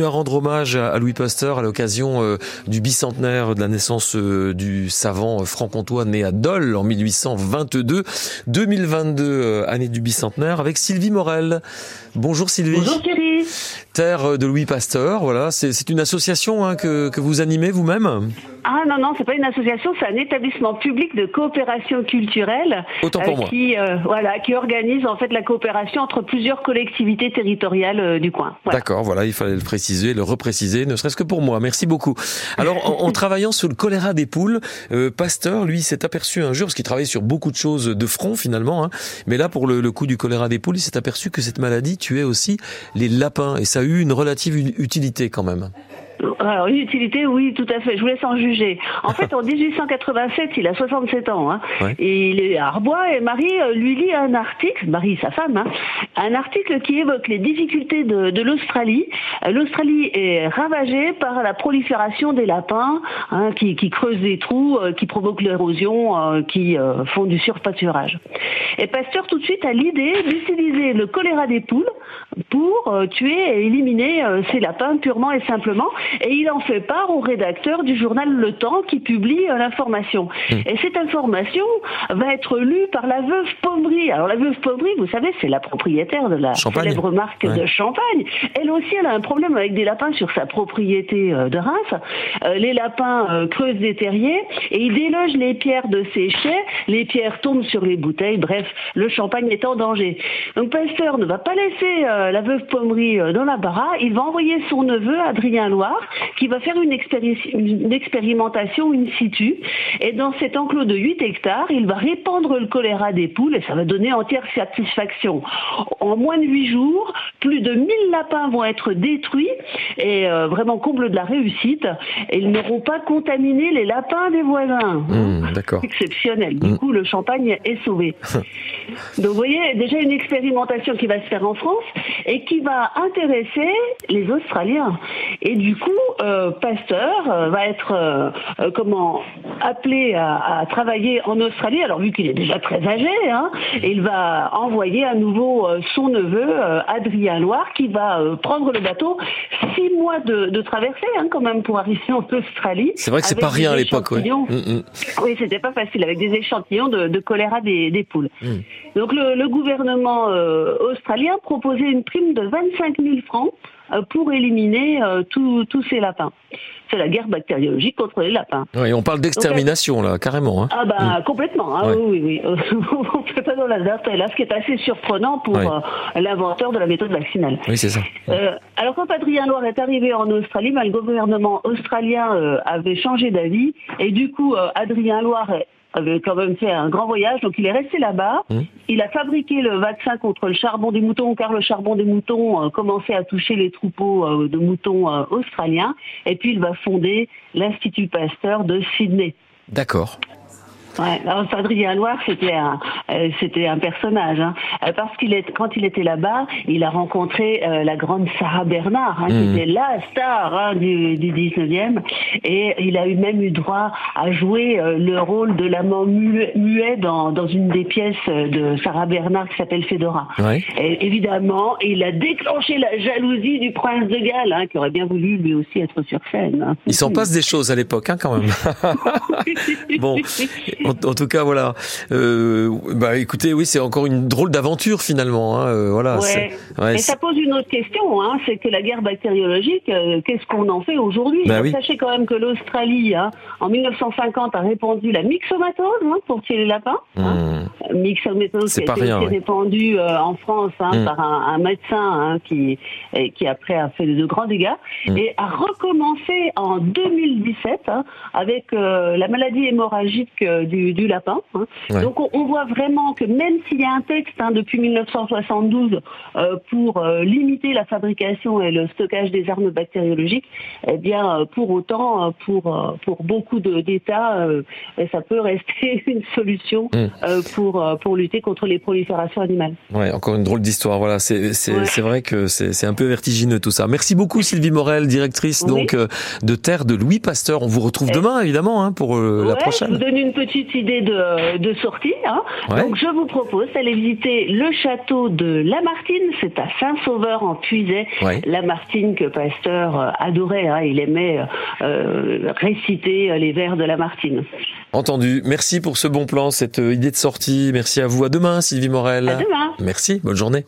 à rendre hommage à Louis Pasteur à l'occasion euh, du bicentenaire de la naissance euh, du savant franc-comtois né à Dole en 1822. 2022, euh, année du bicentenaire, avec Sylvie Morel. Bonjour Sylvie. Terre de Louis Pasteur, voilà. C'est une association hein, que, que vous animez vous-même ah non, non, c'est pas une association, c'est un établissement public de coopération culturelle Autant pour moi. qui, voilà, qui organise en fait la coopération entre plusieurs collectivités territoriales du coin. D'accord, voilà, il fallait le préciser le repréciser, ne serait-ce que pour moi. Merci beaucoup. Alors, en, travaillant sur le choléra des poules, euh, Pasteur, lui, s'est aperçu un jour, parce qu'il travaillait sur beaucoup de choses de front finalement, hein, mais là, pour le, le coup du choléra des poules, il s'est aperçu que cette maladie tuait aussi les et ça a eu une relative utilité quand même. Alors, une utilité, oui, tout à fait. Je vous laisse en juger. En fait, en 1887, il a 67 ans. Hein, et il est à Arbois et Marie euh, lui lit un article, Marie, sa femme, hein, un article qui évoque les difficultés de, de l'Australie. Euh, L'Australie est ravagée par la prolifération des lapins hein, qui, qui, creusent des trous, euh, qui provoquent l'érosion, qui font du surpâturage. Et Pasteur, tout de suite, a l'idée d'utiliser le choléra des poules pour tuer et éliminer ces lapins purement et simplement et il en fait part au rédacteur du journal Le Temps qui publie euh, l'information. Hmm. Et cette information va être lue par la veuve Pommery. Alors la veuve Pommery, vous savez, c'est la propriétaire de la célèbre marque de champagne. Elle aussi, elle a un problème avec des lapins sur sa propriété euh, de Reims. Euh, les lapins creusent des terriers et ils délogent les pierres de ses chais. Les pierres tombent sur les bouteilles. Bref, le champagne est en danger. Donc Pasteur ne va pas laisser la veuve Pommery dans la barre. Il va envoyer son neveu, Adrien Loire, qui va faire une, expérimentation in situ. Et dans cet enclos de 8 hectares, il va répandre le choléra des poules et ça va donner entière satisfaction. En moins de 8 jours, plus de 1000 lapins vont être détruits et euh, vraiment comble de la réussite. Et ils n'auront pas contaminé les lapins des voisins. Mmh, d'accord. Exceptionnel. Du mmh. coup, le champagne est sauvé. Donc vous voyez, déjà une expérimentation qui va se faire en France et qui va intéresser les Australiens. Et du coup, euh, Pasteur euh, va être euh, comment appelé à, travailler en Australie. Alors vu qu'il est déjà très âgé, hein, il va envoyer à nouveau son neveu Adrien Loire qui va prendre le bateau six mois de, traversée hein, quand même pour arriver en Australie. C'est vrai que c'est pas rien à l'époque. Oui, mm, mm. oui c'était pas facile avec des échantillons de, choléra des, poules. Mm. Donc le, gouvernement australien proposait une prime de 25 000 francs euh, pour éliminer euh, tous ces lapins. C'est la guerre bactériologique contre les lapins. Oui, on parle d'extermination là, carrément. Hein. Ah bah mm. complètement. Hein, Oui, oui. on fait pas dans la date là, ce qui est assez surprenant pour euh, l'inventeur de la méthode vaccinale. Oui, c'est ça. alors quand Adrien Loire est arrivé en Australie, bah, le gouvernement australien avait changé d'avis et du coup Adrien Loire avait quand même fait un grand voyage, donc il est resté là-bas. Mmh. Il a fabriqué le vaccin contre le charbon des moutons, car le charbon des moutons euh, commençait à toucher les troupeaux euh, de moutons euh, australiens. Et puis il va fonder l'Institut Pasteur de Sydney. D'accord. Ouais, alors Adrien Loire, c'était un, euh, c'était un personnage, hein, euh, parce qu'il est, quand il était là-bas, il a rencontré euh, la grande Sarah Bernard, hein, qui mmh. était la star hein, du, du 19e, et il a eu même eu droit à jouer le rôle de l'amant muet, dans, dans une des pièces de Sarah Bernard qui s'appelle Fedora. Ouais. Et évidemment, il a déclenché la jalousie du prince de Galles, hein, qui aurait bien voulu lui aussi être sur scène. Hein. Il s'en passe des choses à l'époque, hein, quand même. bon, en, tout cas, voilà. Euh, bah, écoutez, oui, c'est encore une drôle d'aventure finalement. Hein, euh, voilà. Ouais. Et ça pose une autre question, hein, c'est que la guerre bactériologique, euh, qu'est-ce qu'on en fait aujourd'hui? Bah Sachez quand même que l'Australie, hein, en 1950, a répandu la myxomatose hein, pour tuer les lapins. Hein. Myxomatose qui a été répandue euh, en France hein, hmm. par un, un médecin qui, qui après a fait de grands dégâts hmm. et a recommencé en 2017 avec la maladie hémorragique du, lapin. Hein. Donc on, voit vraiment que même s'il y a un texte hein, depuis 1972 euh, pour euh, limiter la fabrication et le stockage des armes bactériologiques, eh bien euh, pour autant, pour, pour beaucoup d'États, ça peut rester une solution mm. pour pour lutter contre les proliférations animales. Ouais, encore une drôle d'histoire. Voilà, c'est c'est c'est vrai que c'est c'est un peu vertigineux tout ça. Merci beaucoup Sylvie Morel, directrice donc de Terre de Louis Pasteur. On vous retrouve eh. demain évidemment hein, pour la prochaine. Je vous donne une petite idée de de sortie. Hein. Donc je vous propose d'aller visiter le château de Lamartine. C'est à Saint-Sauveur en Puisay. Lamartine que Pasteur adorait. Hein. Il aimait euh, réciter les vers de Lamartine. Entendu. Merci pour ce bon plan, cette idée de sortie. Merci à vous. À demain, Sylvie Morel. À demain. Merci. Bonne journée.